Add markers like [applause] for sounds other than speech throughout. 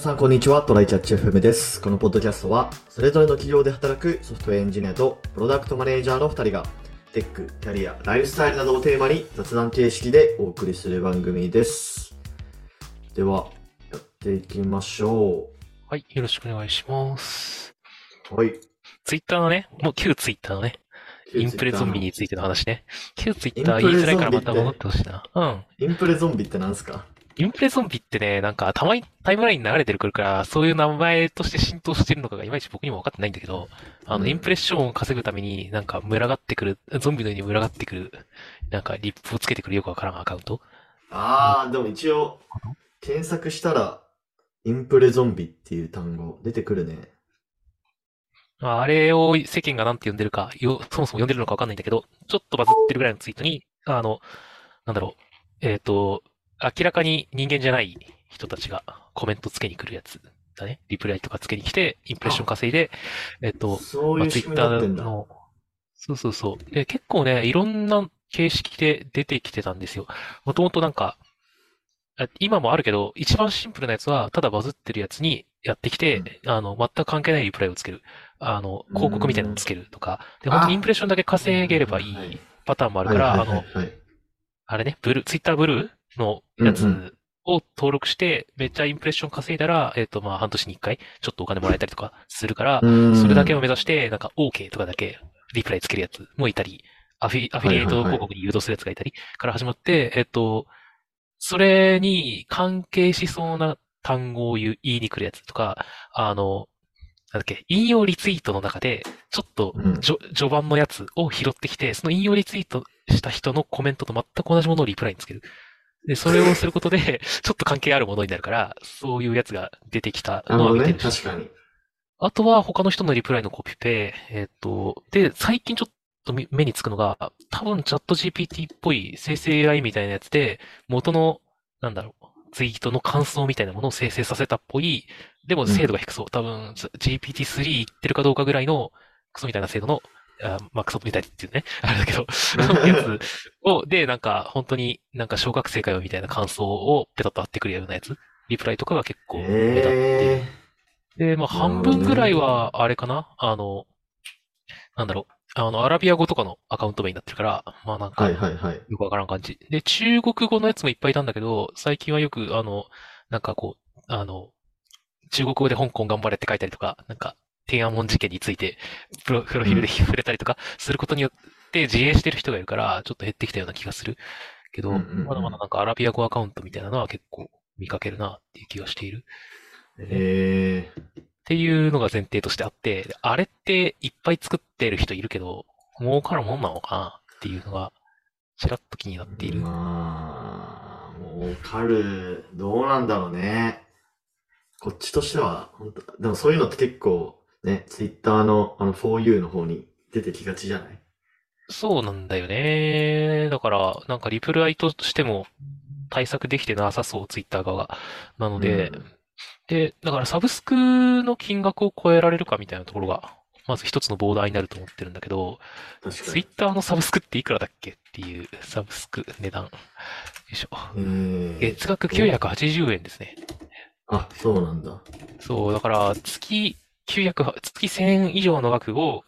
さん、こんにちは。トライチャッチ FM です。このポッドキャストは、それぞれの企業で働くソフトウェアエンジニアとプロダクトマネージャーの2人が、テック、キャリア、ライフスタイルなどをテーマに雑談形式でお送りする番組です。では、やっていきましょはい、よろしくお願いします。う。はい。ツイッターのね、もう旧ツイッターのね、インプレゾンビについての話ね。旧ツイッターインプレ言いづらいからゾンビってまた戻ってほしいな。うん。インプレゾンビって何すか？インプレゾンビってね、なんかたまにタイムラインに流れてくるから、そういう名前として浸透してるのかがいまいち僕にも分かってないんだけど、あの、うんインプレッションを稼ぐためになんか群がってくる、ゾンビのように群がってくる、なんかリップをつけてくるよくわからんアカウント。あー、でも一応、検索したら、インプレゾンビっていう単語出てくるね。まああれを世間がなんて呼んでるか、よ、そもそも呼んでるのかわかんないんだけど、ちょっとバズってるぐらいのツイートに、あの、なんだろう、えっと、明らかに人間じゃない人たちがコメントつけに来るやつだね。リプライとかつけに来て、インプレッション稼いで、えっと、まあ、そういう仕ツイッター。の、そうそうそう。で、結構ね、いろんな形式で出てきてたんですよ。もともとなんか、あ今もあるけど、一番シンプルなやつは、ただバズってるやつにやってきて、あの、全く関係ないリプライをつける。あの、広告みたいなのをつけるとか、で、本当にインプレッションだけ稼げればいはいいパターンもあるから、はいあの、あれね、ブルー、ツイッターブルーのやつを登録して、めっちゃインプレッション稼いだら、えっと、まあ、半年に一回、ちょっとお金もらえたりとかするから、うん。それだけを目指して、なんか OK とかだけリプライつけるやつもいたり、アフィアフィリエイト広告に誘導するやつがいたり、から始まって、えっと、それに関係しそうな単語を言いに来るやつとか、あの、なんだっけ、引用リツイートの中で、ちょっと序盤のやつを拾ってきて、その引用リツイートした人のコメントと全く同じものをリプライにつける。で、それをすることで、[laughs] ちょっと関係あるものになるから、そういうやつが出てきた。のは見てるし。確かに。あとは他の人のリプライのコピペ、えっと、で、最近ちょっとみ目につくのが、多分チャット GPT っぽい生成 AI みたいなやつで、元の、なんだろう、ツイートの感想みたいなものを生成させたっぽい、でも精度が低そう。多分 GPT-3 いってるかどうかぐらいのクソみたいな精度の、あまあクソみたいっていうね、あれだけど、[laughs] やつを、で、なんか本当になんか小学生かよみたいな感想をペタッと貼ってくるようなやつ、リプライとかが結構目立ってえで、まあ、半分ぐらいは、あれかな？あの、なんだろう。あの、アラビア語とかのアカウント名になってるから、まあなんー、か、はいよはいはい。くわからん感じ。で、中国語のやつもいっぱいいたんだけど、最近はよく、あの、なんかこう、あの、中国語で香港頑張れって書いたりとか、なんか、天安門事件について、プロ、プロフィールで [laughs] 触れたりとか、することによって自衛してる人がいるから、ちょっと減ってきたような気がする。けど、うんうんうんまだまだなんかアラビア語アカウントみたいなのは結構見かけるなっていう気がしている。えっていうのが前提としてあって、であれっていっぱい作ってる人いるけど、儲かるもんなのかなっていうのが、ちらっと気になっていー、る。まあ、儲かる、どうなんだろうね。こっちとしては、本当でもそういうのって結構、ね、ツイッターの、あの、4U の方に出てきがちじゃない？そうなんだよね。だから、なんかリプライとしても対策できてなさそう、ツイッター側が。なので、うんで、だからサブスクの金額を超えられるかみたいなところが、まず一つのボーダーになると思ってるんだけど。ツイッターのサブスクっていくらだっけっていうサブスク値段。よいしょ。えー、月額980円ですね。あ、そうなんだ。そう、だから、月900、月1000円以上の額を、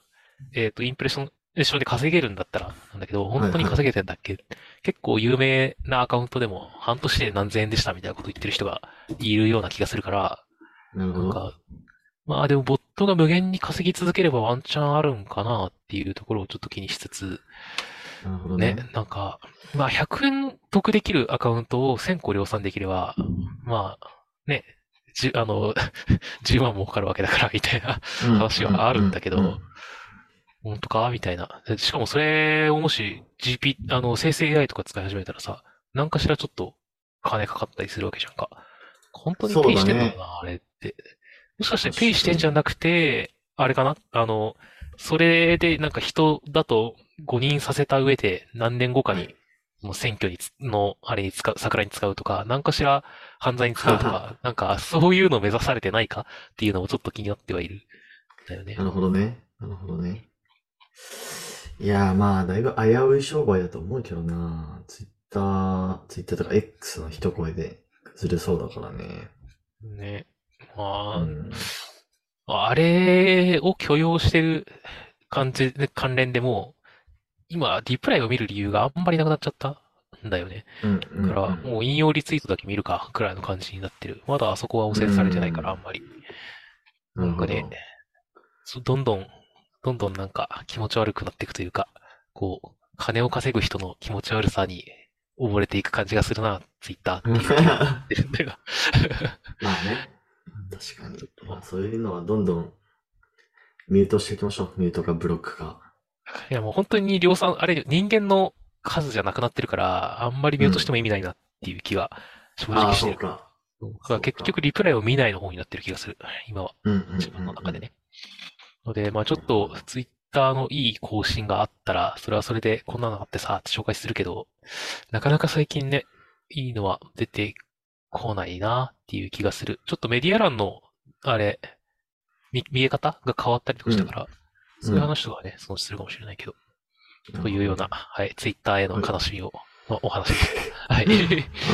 えっと、インプレッションションで稼げるんだったら、なんだけど、本当に稼げてんだっけ、結構有名なアカウントでも、半年で何千円でしたみたいなこと言ってる人がいるような気がするから、なるほど。なんか、まあでも、ボットが無限に稼ぎ続ければワンチャンあるんかなっていうところをちょっと気にしつつ、なるほどねね。、なんか、まあ100円得できるアカウントを1000個量産できれば、まあ、ね、じゅ、あの、[laughs] 10万儲かるわけだから、みたいな話はあるんだけど、本当か？みたいな。でしかもそれをもし GP、あの、生成 AI とか使い始めたらさ、何かしらちょっと金かかったりするわけじゃんか。本当にペイしてんのかな、あれって。もしかしてペイしてんじゃなくて、あれかな？あの、それでなんか人だと誤認させた上で何年後かに、もう選挙につの、あれに使う、桜に使うとか、何かしら犯罪に使うとか、なんかそういうの目指されてないか？っていうのもちょっと気になってはいる。だよねな。るほどね。なるほどね。いやーまあ、だいぶ危うい商売だと思うけどな。ツイッター、ツイッターとか X の一声でずれそうだからね。ね。まあ、うん。あれを許容してる感じで、関連でもう、今、リプライを見る理由があんまりなくなっちゃったんだよね。うん。うんだから、もう引用リツイートだけ見るか、くらいの感じになってる。まだあそこは汚染されてないから、あんまり。なるほどなんかね、そどんどん、どんどんなんか気持ち悪くなっていくというか、こう、金を稼ぐ人の気持ち悪さに溺れていく感じがするな、ツイッターっていう気がしてるんだよ。[laughs] まあね。確かに。まあそういうのはどんどんミュートしていきましょう。ミュートかブロックか。いやもう本当に量産、あれ、人間の数じゃなくなってるから、あんまりミュートしても意味ないなっていう気が正ああ、直してる。そうか。だから結局リプライを見ないの方になってる気がする。今は。うんうんうんうん。自分の中でね。ので、まあちょっとツイッターのいい更新があったら、それはそれでこんなのあってさ、って紹介するけど、なかなか最近ね、いいのは出てこないなっていう気がする。ちょっとメディア欄の、あれ、見、見え方が変わったりとかしたから、うんそういう話とかはね、そのするかもしれないけど、というような、はい、ツイッターへの悲しみを、のお話でした。[laughs] はい。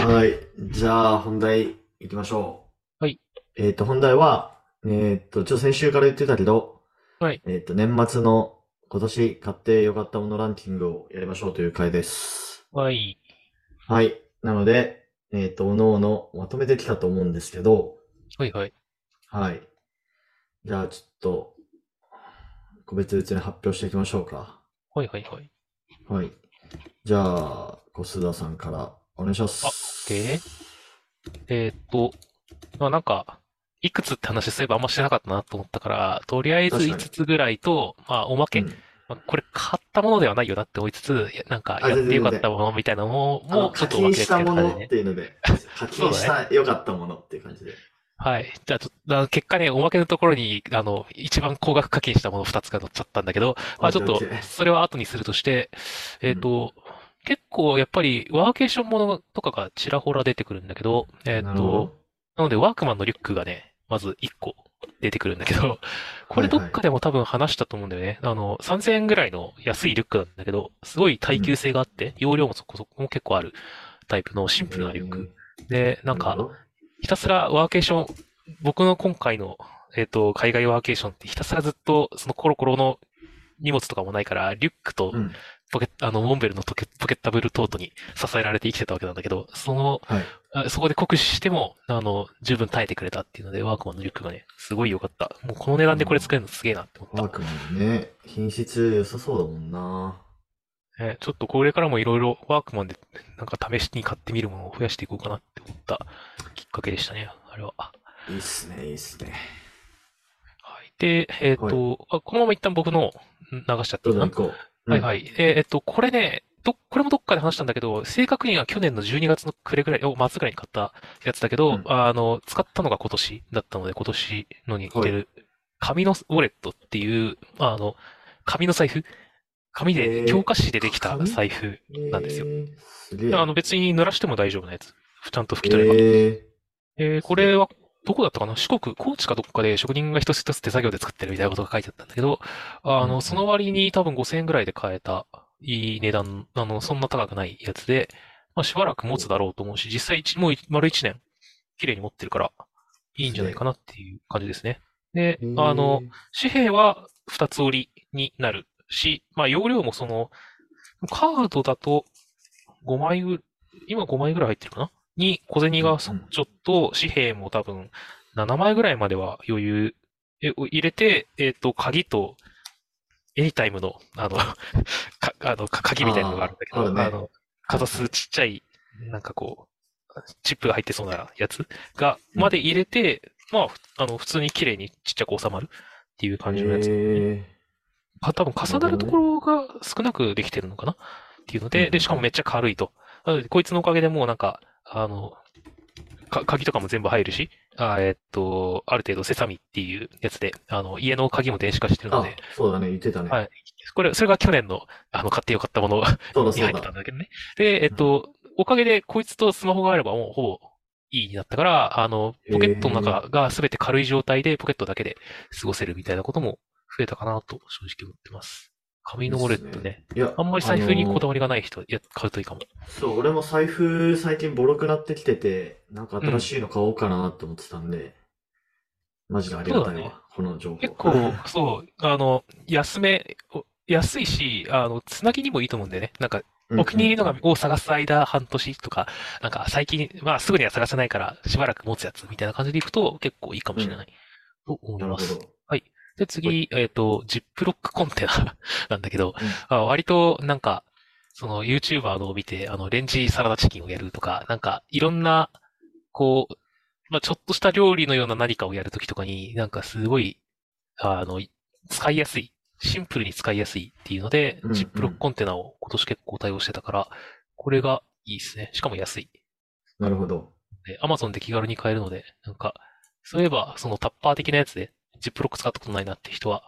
はい。じゃあ、本題行きましょう。はい。えっ、と、本題は、えっ、と、ちょっと先週から言ってたけど、はい。えっ、と、年末の今年買ってよかったものランキングをやりましょうという回です。はい。はい。なので、えっ、と、おのおのまとめてきたと思うんですけど、はいはい。はい。じゃあ、ちょっと、個別々に発表していきましょうか。はいはいはい。はい。じゃあ、小須田さんからお願いします。で、えーっと、まあなんか、いくつって話すればあんましてなかったなと思ったから、とりあえず確かに。5つぐらいと、まあおまけ、うん。まあこれ買ったものではないよなって思いつつ、なんかあやってよかったものみたいなのも、もうちょ課っとおまけって金したもいう感じで。ね。のっていうので、[laughs] 課金した良かったものっていう感じで。はい。じゃあちょっと、あ結果ね、おまけのところに、あの、一番高額課金したもの2つが載っちゃったんだけど、まあちょっとそれは後にするとして、えっと、結構やっぱりワーケーションものとかがちらほら出てくるんだけど、えっとなるほど、なので、ワークマンのリュックがね、まず1個出てくるんだけど、これどっかでも多分話したと思うんだよね。あの、3000円ぐらいの安いリュックなんだけど、すごい耐久性があって、容量もそこそこも結構あるタイプのシンプルなリュック。で、なんか、ひたすらワーケーション、僕の今回の、えっと、海外ワーケーションってひたすらずっと、そのコロコロの荷物とかもないから、リュックとうん。ポケット、あの、モンベルのポケポケッタブルトートに支えられて生きてたわけなんだけど、その、はい。あそこで酷使しても、あの、十分耐えてくれたっていうので、ワークマンのリュックがね、すごい良かった。もうこの値段でこれ作れるのすげえなって思った。ワークマンね、品質良さそうだもんな。ねちょっとこれからもいろいろワークマンでなんか試しに買ってみるものを増やしていこうかなって思ったきっかけでしたね、あれは。はいいっすね、いいっすね。い。で、えっと、あこのまま一旦僕のん流しちゃっていいかな。はいはいえっと、これね、ど、これもどっかで話したんだけど、正確には去年の12月の暮れぐらい、お末ぐらいに買ったやつだけど、うんあの、使ったのが今年だったので、今年のに入れる、紙のウォレットっていう、あの、紙の財布？紙へで、ー強化紙でできた紙？財布。なんですよえー。あの、別に濡らしても大丈夫なやつ。ちゃんと拭き取れば。ええーこれは、どこだったかな？四国、高知かどっかで職人が一つ一つ手作業で作ってるみたいなことが書いてあったんだけど、あの、その割に多分5000円ぐらいで買えた、いい値段、あの、そんな高くないやつで、まあ、しばらく持つだろうと思うし、実際一、もう丸一年、綺麗に持ってるから、いいんじゃないかなっていう感じですね。でー、あの、、紙幣は二つ折りになるし、まあ容量もその、カードだと5枚ぐ、今5枚ぐらい入ってるかな？に小銭がちょっと紙幣も多分7枚ぐらいまでは余裕えを入れて、えっ、と、鍵とエニタイムの、あの、[laughs] かあの、か鍵みたいなのがあるんだけど、あねあの、かざすちっちゃい、なんかこう、チップが入ってそうなやつが、うんまで入れて、まあ、ふあの、普通に綺麗にちっちゃく収まるっていう感じのやつ。えか多分重なるところが少なくできてるのかなっていうので、うんで、しかもめっちゃ軽いと。こいつのおかげでもうなんか、あの、か、鍵とかも全部入るし、あえっと、ある程度セサミっていうやつで、あの、家の鍵も電子化してるー、あので、、そうだね、言ってたね。はいこれ、それが去年の、あの、買ってよかったものそうだそうだに入ってたん。だけどね。で、えっと、おかげでこいつとスマホがあればもうほぼいいになったから、あの、ポケットの中が全て軽い状態でポケットだけで過ごせるみたいなことも増えたかなと正直思ってます。紙のウォレットね。いや、あんまり財布にこだわわりがない人、いや、買うといいかも。そう、俺も財布最近ボロくなってきてて、なんか新しいの買おうかなって思ってたんで、マジでありがたいわ、この情報。結構、[laughs] そう、あの、安め、お安いし、あの、つなぎにもいいと思うんだよね。なんか、お気に入りのがを探す間半年とか、なんか最近、まあすぐには探せないからしばらく持つやつみたいな感じでいくと結構いいかもしれない、と思います。で、次、えっと、ジップロックコンテナなんだけど、あ割となんか、その YouTuber のを見て、あの、レンジサラダチキンをやるとか、なんかいろんな、こう、まあちょっとした料理のような何かをやるときとかに、なんかすごい、あの、使いやすい。シンプルに使いやすいっていうので、ジップロックコンテナを今年結構対応してたから、これがいいですね。しかも安い。なるほど。で、Amazon で気軽に買えるので、なんか、そういえば、そのタッパー的なやつで、ジップロック使ったことないなって人は、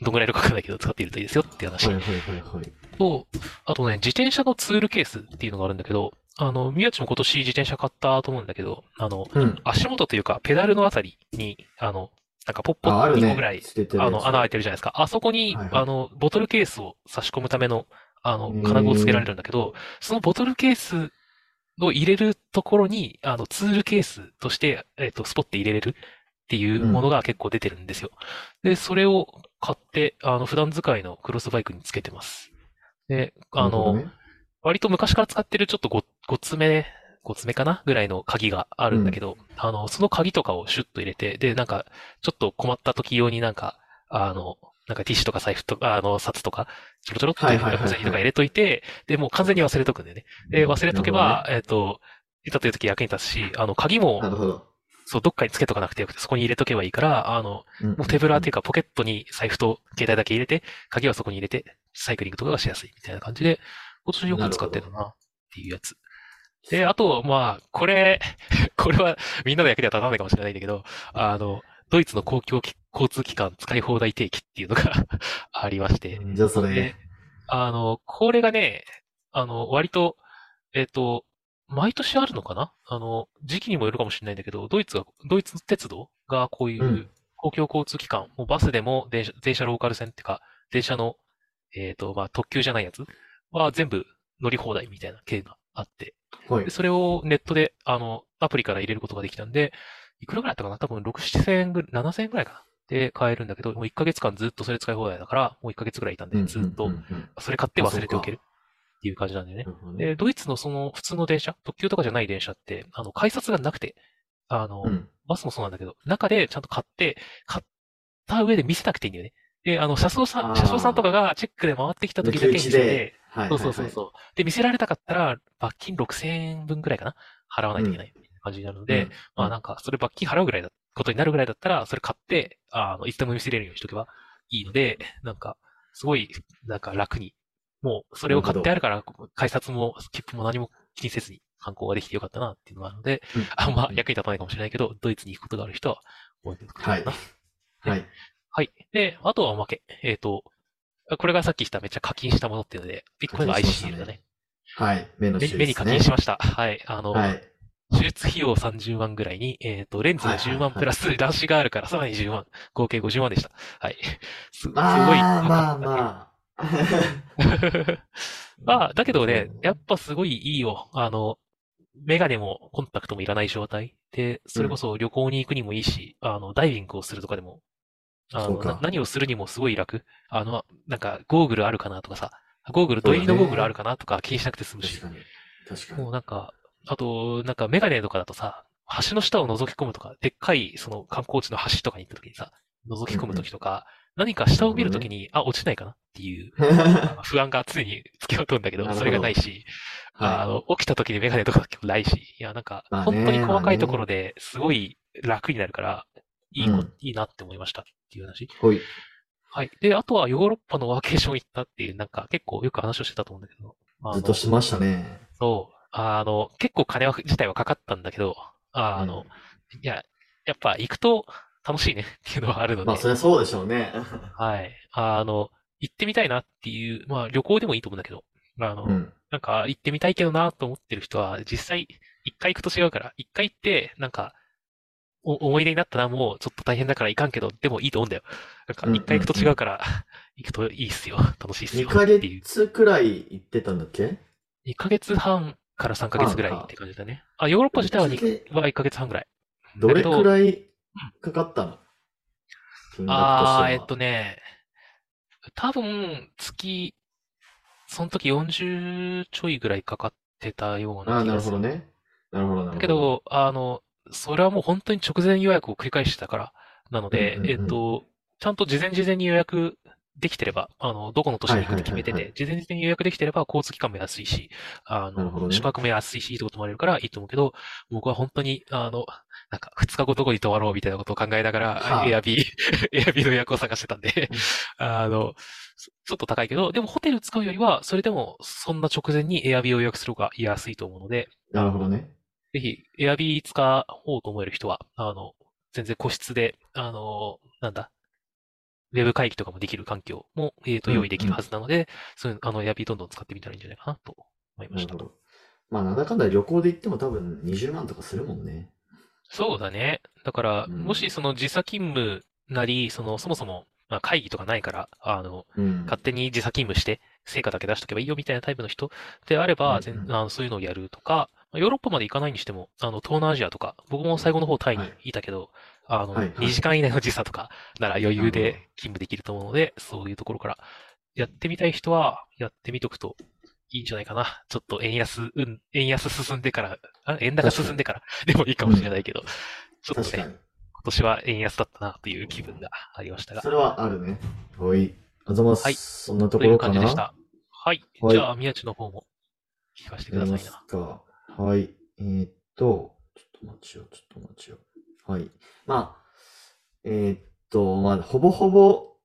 どんぐらいいるかわかんないけど、使っているといいですよって話はいはいはいはい。と、あとね、自転車のツールケースっていうのがあるんだけど、あの、宮地も今年自転車買ったと思うんだけど、あの、うん。足元というか、ペダルのあたりに、あの、なんかポッポあ、ある2ね。個ぐらい、あの、穴開いてるじゃないですか。あそこに、はいはいあの、ボトルケースを差し込むための、あの金具をつけられるんだけど、そのボトルケースを入れるところに、あの、ツールケースとして、えっと、スポッて入れれるっていうものが結構出てるんですよ。で、それを買って、あの、普段使いのクロスバイクにつけてます。で、あの、ね割と昔から使ってるちょっとご、ごつめ、ごつめかな？ぐらいの鍵があるんだけど、あの、その鍵とかをシュッと入れて、で、なんか、ちょっと困った時用になんか、あの、なんかティッシュとか財布とか、あの、札とか、ちょろちょろっと小銭とか入れといて、で、もう完全に忘れとくんだよね。で、忘れとけば、えっと、いざという時役に立つし、あの、鍵もな、るほど。そう、どっかにつけとかなくてよくて、そこに入れとけばいいから、あの、ももう手ぶらっていうか、ポケットに財布と携帯だけ入れて、鍵はそこに入れて、サイクリングとかがしやすいみたいな感じで、今年よく使ってるなっていうやつ。で、あと、まあ、これ、[laughs] これはみんなの役には立たないかもしれないんだけど、あの、ドイツの公共き交通機関使い放題定期っていうのが [laughs] ありまして、じゃあそれ。で、あの、これがね、あの、割と、えっと、毎年あるのかな？あの、時期にもよるかもしれないんだけど、ドイツが、ドイツ鉄道がこういううん。公共交通機関、もうバスでも電車、電車ローカル線っていうか、電車の、えっと、まあ、特急じゃないやつは全部乗り放題みたいな系があって、はい。で。それをネットで、あの、アプリから入れることができたんで、いくらぐらいだったかな？多分6、7千円ぐらい、7千円ぐらいかな？で買えるんだけど、もう1ヶ月間ずっとそれ使い放題だから、もう1ヶ月ぐらいいたんで、ずっと。うんうんうん。それ買って忘れておけるっていう感じなんだよね。で、ドイツのその普通の電車、特急とかじゃない電車って、あの、改札がなくて、あの、うんバスもそうなんだけど、中でちゃんと買って、買った上で見せなくていいんだよね。で、あの、車掌さん、車掌さんとかがチェックで回ってきた時だけ見せて、はいそうそうそうそう。で、見せられたかったら、罰金6000円分ぐらいかな払わないといけない感じになるので、うんまあなんか、それ罰金払うぐらいだ、ことになるぐらいだったら、それ買って、あの、いつでも見せれるようにしとけばいいので、なんか、すごい、なんか楽に、もう、それを買ってあるから、改札も、切符も何も気にせずに観光ができてよかったなっていうのがあるので、うんあんま役に立たないかもしれないけど、ドイツに行くことがある人は、覚えておくといいかな。はい。はい。で、あとはおまけ。えっ、と、これがさっきしためっちゃ課金したものっていうので、1個目が課金しましたね ICL だね。はい。目の目手術ね目に課金しました。はい。あの、はい。手術費用30万ぐらいに、えっ、と、レンズが10万プラス、乱視があるからさらに10万、合計50万でした。はい。すすごいまあまあまあ。ま [laughs] あ、だけどね、やっぱすごいいいよ。あの、メガネもコンタクトもいらない状態で、それこそ旅行に行くにもいいし、あの、ダイビングをするとかでも、あの、そうかな何をするにもすごい楽。あの、なんか、ゴーグルあるかなとかさ、ゴーグル、土入りのゴーグルあるかなとか気にしなくて済むし確、かに。確かに。もうなんか、あと、なんかメガネとかだとさ、橋の下を覗き込むとか、でっかい、その観光地の橋とかに行った時にさ、覗き込む時とか、何か下を見る時に、あ、落ちないかな？っていう、[laughs] 不安が常に付きまとうんだけど、それがないし、あはの、起きた時にメガネとかもないし、いや、なんか、本当に細かいところですごい楽になるから、いいこ、うんいいなって思いましたっていう話。い。ほい。はい。で、あとはヨーロッパのワーケーション行ったっていう、なんか結構よく話をしてたと思うんだけど、ずっとしてましたね。そう。あの、結構金は自体はかかったんだけど、あの、いや、やっぱ行くと楽しいねっていうのはあるので、まあ、そりゃそうでしょうね。[laughs] はい。あの、行ってみたいなっていう、まあ旅行でもいいと思うんだけど、あの、うん。なんか行ってみたいけどなと思ってる人は、実際一回行くと違うから、一回行って、なんか、お思い出になったな、もうちょっと大変だから行かんけど、でもいいと思うんだよ。なんかうん一回行くと違うから、[laughs] 行くといいっすよ。楽しいっす2よ。ヶっていう。月くらい行ってたんだっけ？2ヶ月半から3ヶ月ぐらいって感じだね。あ、ヨーロッパ自体はにでは1ヶ月半ぐらい。どれくらいかかったの金額としてああ、えっは。とね、多分、月、その時40ちょいぐらいかかってたようなああ、なる気がする。ほどね。なるほど、なるほど。だけど、あの、それはもう本当に直前予約を繰り返してたから、なのうんうで、えっんうん。と、ちゃんと事前事前に予約できてれば、あの、どこの都市はいに行くってはいはいはい。決めてて、事前事前に予約できてれば交通機関も安いし、あの、なるほどね。宿泊も安いし、いいとこ泊まれるからいいと思うけど、僕は本当に、あの、なんか、二日後どこに泊まろうみたいなことを考えながら、エアはビー、エアビーの予約を探してたんで、あ。[laughs] あの、ちょっと高いけど、でもホテル使うよりは、それでもそんな直前にエアビーを予約する方が安いと思うので、なるほどね。ぜひ、エアビー使おうと思える人は、あの、全然個室で、あの、なんだ、ウェブ会議とかもできる環境も、えっと、用意できるはうんうん。ずなので、そういう、あの、エアビーどんどん使ってみたらいいんじゃないかなと思いました。なるほど。まあ、なんだかんだ旅行で行っても多分20万とかするもんね。そうだね。だから、もしうん。その時差勤務なり、その、そもそも、まあ、会議とかないから、あの、うん。勝手に時差勤務して、成果だけ出しとけばいいよみたいなタイプの人であれうんうば、全、ん。あの、そういうのをやるとか、ヨーロッパまで行かないにしても、あの、東南アジアとか、僕も最後の方タイにはい。いたけど、あの、はいはい。2時間以内の時差とかなら余裕で。勤務できると思うので、そういうところからやってみたい人は、やってみとくといいんじゃないかな。ちょっと円安、うん、円安進んでから、あ、円高。進んでから [laughs] でもいいかもしれうん。ないけど、ちょっとね。今年は円安だったなという気分がありましたが。それはあるね。はい。あざまはい。す。そんなところかな？感じでした。はい。はい。じゃあ、宮地の方も聞かせてくださいな。すか。はい。えーっと、ちょっと待ちよ、ちょっと待ちよ。はい。まあ、えーっと、まあ、ほぼほぼ、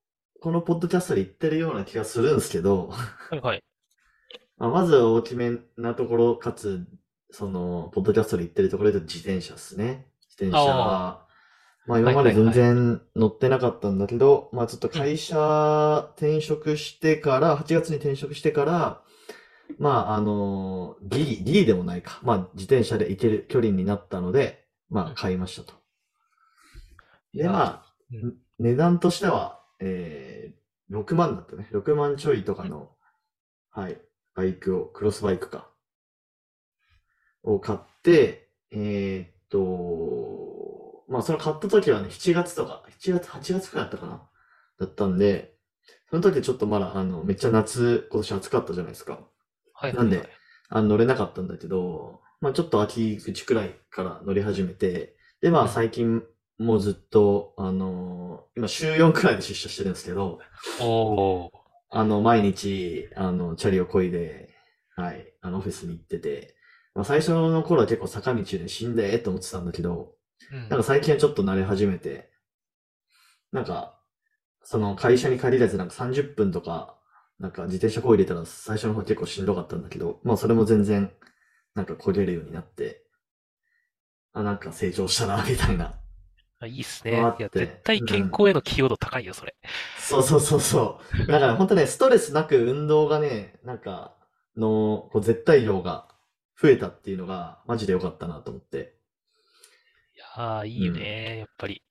このポッドキャストで言ってるような気がするんですけど、はいはい。まあ、まず大きめなところ、かつ、その、ポッドキャストで言ってるところで自転車ですね。自転車、まあ今はいまで全はいはい。然乗ってなかったんだけど、まあちょっとうん。会社転職してから、8月に転職してから、まああの、ギリ、ギリでもないか。まあ自転車で行ける距離になったので、まあうん。買いましたと。で、まあ、値段としては、えー、6万だったね。6万ちょいとかうん。の、はい、バイクを、クロスバイクか、を買って、えーっと、まあその買った時はね、7月とか、7月、8月くらいだったかなだったんで、その時ちょっとまだ、あの、めっちゃ夏、今年暑かったじゃないですか。はいはいはい。なんで、あの、乗れなかったんだけど、まあちょっと秋口くらいから乗り始めて、で、まあうん。最近もうずっと、あの今週4くらいで出社してるんですけど、おー。あの、毎日、あの、チャリを漕いで、はい、あの、オフィスに行ってて、まあ最初の頃は結構坂道で死んでーって思ってたんだけど、うん。なんか最近はちょっと慣れ始めて、なんか、その会社に限らずなんか30分とか、なんか自転車こいでたら最初の方結構しんどかったんだけど、まあそれも全然、なんか漕げるようになって、あ、なんか成長したな、みたいなあ、いいっすね。いや、絶対健うん。康への寄与度高いよ、それ。そうそうそうそう。だから本当ね、ストレスなく運動がね、なんか、の、こう絶対量が増えたっていうのが、マジで良かったなと思って。いやー、いいうん。よね。やっぱり。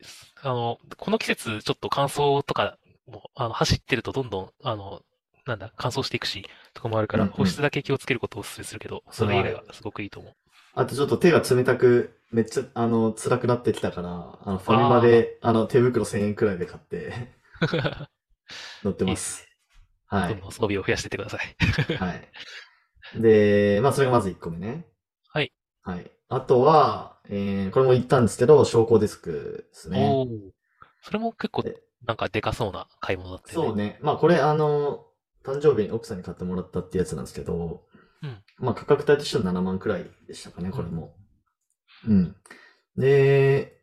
あの、この季節、ちょっと乾燥とかも、あの、走ってるとどんどん、あの、なんだ、乾燥していくし、とかもあるから、保湿うんうん。だけ気をつけることをお勧めするけど、それ以。外はすごくいいと思う。あとちょっと手が冷たく、めっちゃ、あの、辛くなってきたから、あの、ファミマあで、あの、手袋1000円くらいで買ってあ、[laughs] 乗っていいっすね。ます。はどんどんい。装備を増やしていってください。はい。で、まあ、それがまず1個目ね。はい。はい。あとは、えー、これも言ったんですけど、昇降デスクですね。おー。それも結構、で、なんかでかそうな買い物だったよね。そうね。まあ、これ、あの、誕生日に奥さんに買ってもらったってやつなんですけど、うん、まあ、価格帯としては7万くらいでしたかね、うん。これも。うん。で、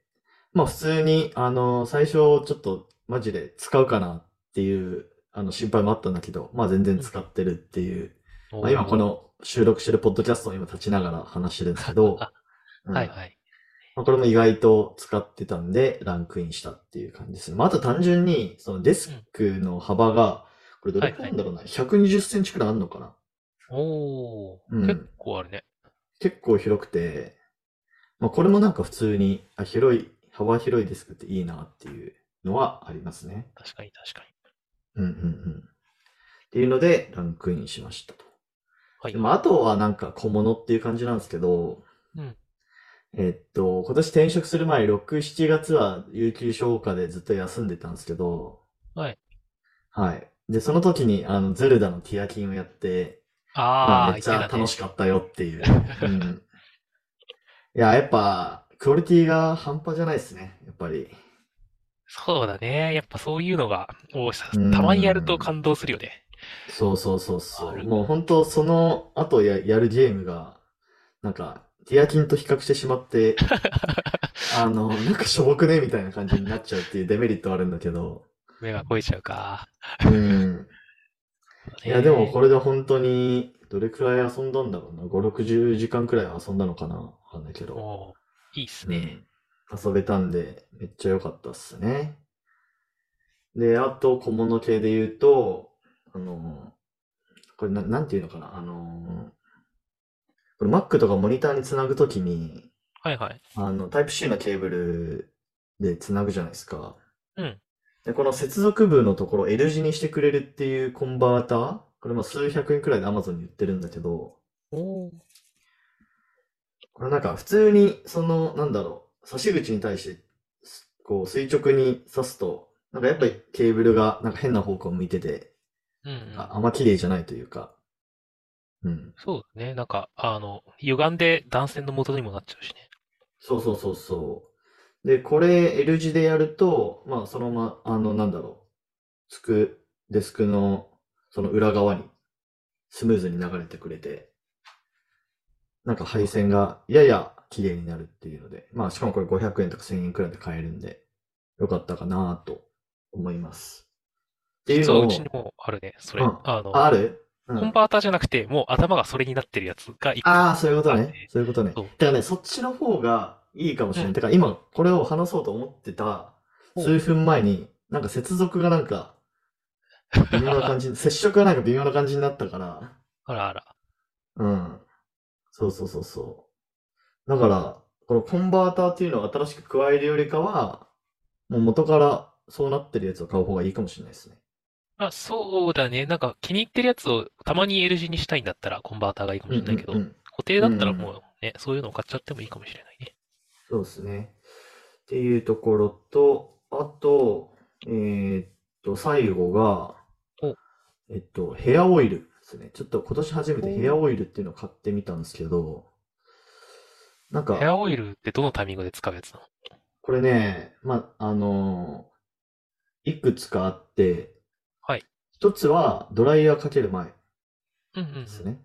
まあ普通に、あの、最初ちょっとマジで使うかなっていう、あの心配もあったんだけど、まあ全然うん。使ってるっていう、まあ今こ。の収録してるポッドキャストを今立ちながら話してるんですけど、[laughs] うん。まはいはい。あこれも意外と使ってたんで、ランクインしたっていう感じですね。まああと単純に、そのデスうん。クの幅が、これどれ。くらいなんだろうな、120センチくらいあんのかな？おー。結うん。構あるね。結構広くて、まあ、これもなんか普通に、あ、広い、幅広いデスクっていいなっていうのはありますね。確かに確かに。うんうんうん。っていうので、ランクインしましたと。はいはい。あとはなんか小物っていう感じなんですけど、うん。えっと、今年転職する前、6、7月は有給消化でずっと休んでたんですけど、はい。はい。で、その時に、あの、ゼルダのティアキンをやって、まあ、ああ、めっちゃ楽しかったよっていう。[laughs] うん。いや、やっぱ、クオリティが半端じゃないですね、やっぱり。そうだね。やっぱそういうのが、おさうんたまにやると感動するよね。そうそうそうそう。あるもう本当その後や、やるゲームが、なんか、ティアキンと比較してしまって、[laughs] あの、なんかしょぼくねみたいな感じになっちゃうっていうデメリットはあるんだけど。目が肥えちゃうか。うん。[laughs] いや、でもこれ、れで本当に、どれくらい遊んだんだろうな。5、60時間くらい遊んだのかなわかんないけど。おーいいっすね。うん。遊べたんで、めっちゃ良かったっすね。で、あと小物系で言うと、あの、これな、なんていうのかな。あの、これ Mac とかモニターにつなぐときに、はいはい。あの、Type-C のケーブルでつなぐじゃないですか。うん。で、この接続部のところ L 字にしてくれるっていうコンバーターこれまあ数百円くらいで Amazon に売ってるんだけど、おなんか普通に、その、なんだろう、差し口に対して、すこう垂直に刺すと、なんかやっぱりケーブルがなんか変な方向向いてて、うんうん。ああんま綺麗じゃないというか。うん。そうだね。なんか、あの、歪んで断線の元にもなっちゃうしね。そうそうそうそう。で、これ L 字でやると、まあそのまま、あの、なんだろう、つく、デスクのその裏側にスムーズに流れてくれて、なんか配線がやや綺麗になるっていうので、まあしかもこれ500円とか1000円くらいで買えるんで、よかったかなと思います。っていうのを、うちにもあるね。それ。うんあの、あある？うんコンバーターじゃなくて、もう頭がそれになってるやつが一個ああ、そういうことね。そういうことね。だからね、そっちの方がいいかもしれない。うんだから今、これを話そうと思ってたお数分前に、なんか接続がなんか、微妙な感じ、[laughs] 接触がなんか微妙な感じになったから、あらあら。うん。そうそうそうそう。だから、このコンバーターっていうのを新しく加えるよりかは、もう元からそうなってるやつを買う方がいいかもしれないですね。あ、そうだね。なんか気に入ってるやつをたまに L 字にしたいんだったらコンバーターがいいかもしれないけど、うんうんうん固定だったらもうね、そういうのを買っちゃってもいいかもしれないね。そうですね。っていうところと、あと、えーっと、最後がお、えっと、ヘアオイルですね。ちょっと今年初めてヘアオイルっていうのを買ってみたんですけど、なんか、ヘアオイルってどのタイミングで使うやつなの？これね、まあ、あのいくつかあって、はい。一つはドライヤーかける前うんうんうん。ですね。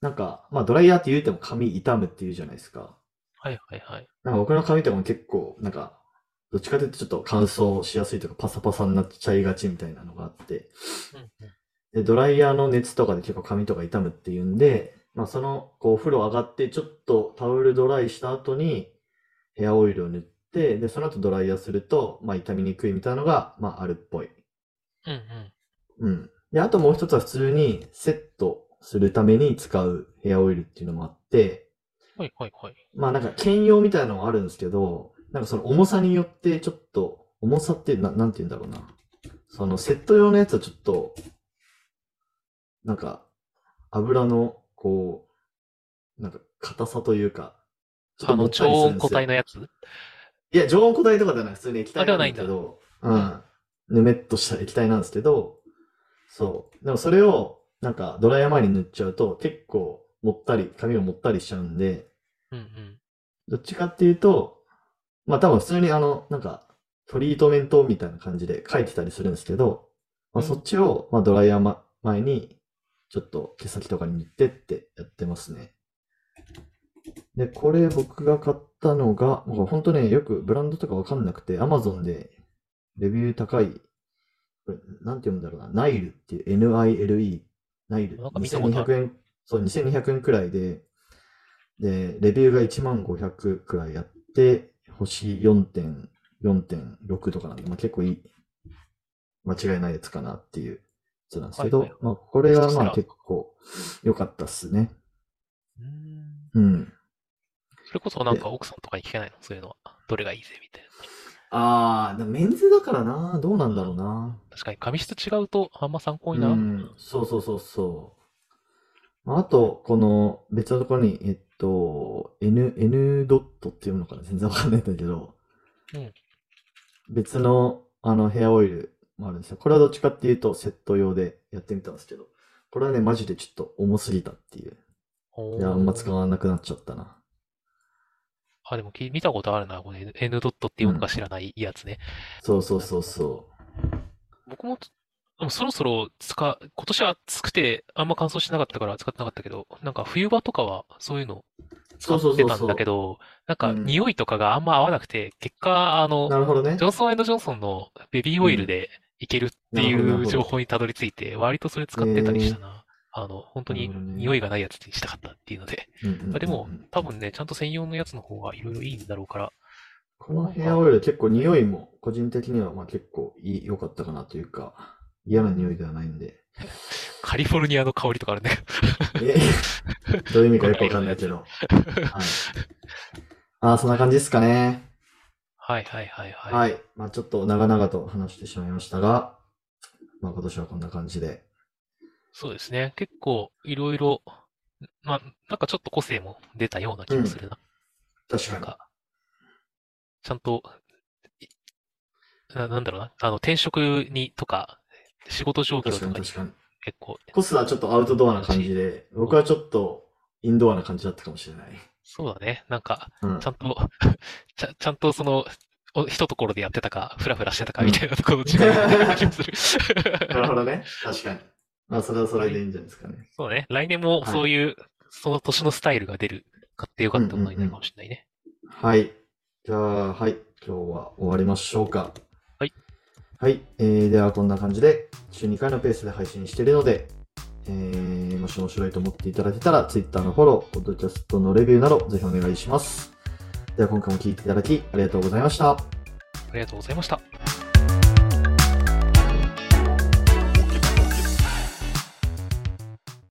なんか、まあ、ドライヤーって言うても髪傷むって言うじゃないですか。はいはいはい。なんか僕の髪とかも結構、なんか、どっちかというとちょっと乾燥しやすいとかパサパサになっちゃいがちみたいなのがあって、うんうんで、ドライヤーの熱とかで結構髪とか傷むっていうんで、まあその、こうお風呂上がってちょっとタオルドライした後にヘアオイルを塗って、で、その後ドライヤーすると、まあ傷みにくいみたいなのが、まああるっぽい。うんうん。うん。で、あともう一つは普通にセットするために使うヘアオイルっていうのもあって、はいはいはい。まあなんか兼用みたいなのもあるんですけど、なんかその重さによってちょっと、重さってな、なんて言うんだろうな。そのセット用のやつはちょっと、なんか、油の、こう、なんか硬さというか、あの、超音固体のやつ？いや、常温固体とかではない、普通に液体なんではないんだけど、うん。ぬめっとした液体なんですけど、そう。でもそれを、なんか、ドライヤー前に塗っちゃうと、結構、もったり、髪がもったりしちゃうんで、うんうん。どっちかっていうと、まあ多分普通にあの、なんか、トリートメントみたいな感じで書いてたりするんですけど、まあうんそっちを、まあドライヤー、ま、前に、ちょっと毛先とかに塗ってってやってますね。で、これ僕が買ったのが、もう本当ね、よくブランドとかわかんなくて、Amazon でレビュー高い、これ、なんて読むんだろうな、ナイルっていう NILE、ナイル。なんか見たことあ2200円、そう、2200円くらいで、で、レビューが1万500くらいあって、星4.4.6とかなんで、まあ、結構いい、間違いないやつかなっていうやつなんですけど、はいはいまあ、これはまあ結構良かったっすね。うーんうん。それこそなんか奥さんとかに聞けないの？そういうのは。どれがいいぜみたいな。あー、でもメンズだからな、どうなんだろうな。確かに髪質違うとあんま参考にな。うん、そうそうそうそう。まああと、この別のところに、えっと、と、N、N ドットっていうのかな？全然わかんないんだけど、うん別の、あの、ヘアオイルもあるんですよ。これはどっちかっていうと、セット用でやってみたんですけど、これはね、マジでちょっと重すぎたっていう。おいや、あんま使ーわなくなっちゃったな。あ、でもき見たことあるな、これ N, ドットっていうのか知らないやつね。そうそうそうそ僕も、でもそろそろ使う、今年は暑くてあんま乾燥しなかったから使ってなかったけど、なんか冬場とかはそういうの使そうそうそうそうってたんだけど、なんかうん匂いとかがあんま合わなくて、結果、あのう。、なるほどねジ。ョンソンジョンソンのベビーオイルでいけるっていう情報にたどり着いて、割とそれ使ってたりしたな。あの、本当に匂いがないやつにしたかったっていうので。うんうんうんうんあでも、多分ね、ちゃんと専用のやつの方がいろいろいいんだろうから、このヘアオイル結構匂いも個人的にはまあ結構良かったかなというか、嫌な匂いではないんで。カリフォルニアの香りとかあるんだけど。え [laughs] どういう意味かよくわかんないけど。[laughs] はい。ああ、そんな感じですかね。はいはいはいはい。はい。まあちょっと長々と話してしまいましたが、まあ今年はこんな感じで。そうですね。結構いろいろ、まあ、なんかちょっと個性も出たような気がするな。確なんか、ちゃんと、いな、なんだろうな、あの、転職にとか、仕事状況とかにに確かに。結構、コスはちょっとアウトドアな感じで、僕はちょっとインドアな感じだったかもしれない。そうだね。なんか、うんちゃんと、[laughs] ちゃ、ちゃんとその、お一ところでやってたか、フラフラしてたかみたいなところの違いが気がする。[laughs] なるほどね。確かに。まあそれはそれでいいんじゃないですかね。そうね。来年もはいそういう、その年のスタイルが出る、買ってよかったものになるかもしれないね。はい。じゃあ、はい。今日は終わりましょうか。はい。はい。えー、ではこんな感じで、週2回のペースで配信しているので、えー、もし面白いと思っていただけたら、Twitter のフォロー、ポッドキャストのレビューなど、ぜひお願いします。では今回も聞いていただき、ありがとうございました。ありがとうございました。